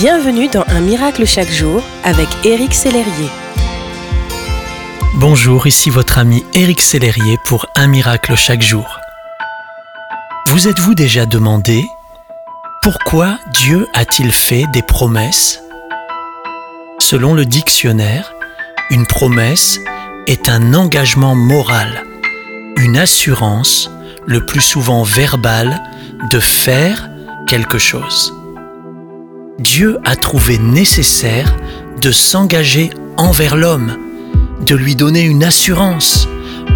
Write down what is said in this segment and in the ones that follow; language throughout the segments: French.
Bienvenue dans Un miracle chaque jour avec Éric Sellerier. Bonjour, ici votre ami Éric Sellerier pour Un miracle chaque jour. Vous êtes-vous déjà demandé pourquoi Dieu a-t-il fait des promesses? Selon le dictionnaire, une promesse est un engagement moral, une assurance, le plus souvent verbale, de faire quelque chose. Dieu a trouvé nécessaire de s'engager envers l'homme, de lui donner une assurance,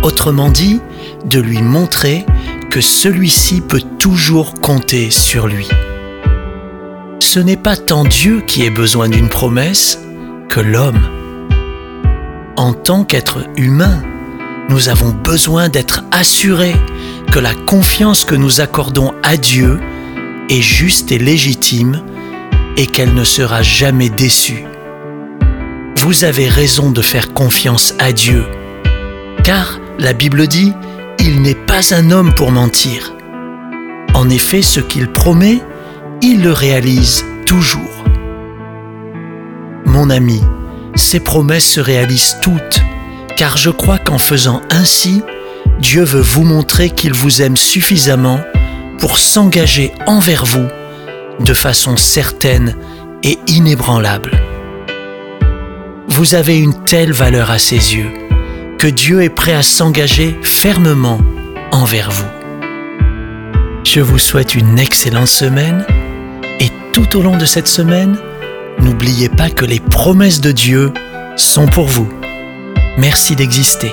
autrement dit, de lui montrer que celui-ci peut toujours compter sur lui. Ce n'est pas tant Dieu qui ait besoin d'une promesse que l'homme. En tant qu'être humain, nous avons besoin d'être assurés que la confiance que nous accordons à Dieu est juste et légitime et qu'elle ne sera jamais déçue. Vous avez raison de faire confiance à Dieu, car la Bible dit, il n'est pas un homme pour mentir. En effet, ce qu'il promet, il le réalise toujours. Mon ami, ces promesses se réalisent toutes, car je crois qu'en faisant ainsi, Dieu veut vous montrer qu'il vous aime suffisamment pour s'engager envers vous de façon certaine et inébranlable. Vous avez une telle valeur à ses yeux que Dieu est prêt à s'engager fermement envers vous. Je vous souhaite une excellente semaine et tout au long de cette semaine, n'oubliez pas que les promesses de Dieu sont pour vous. Merci d'exister.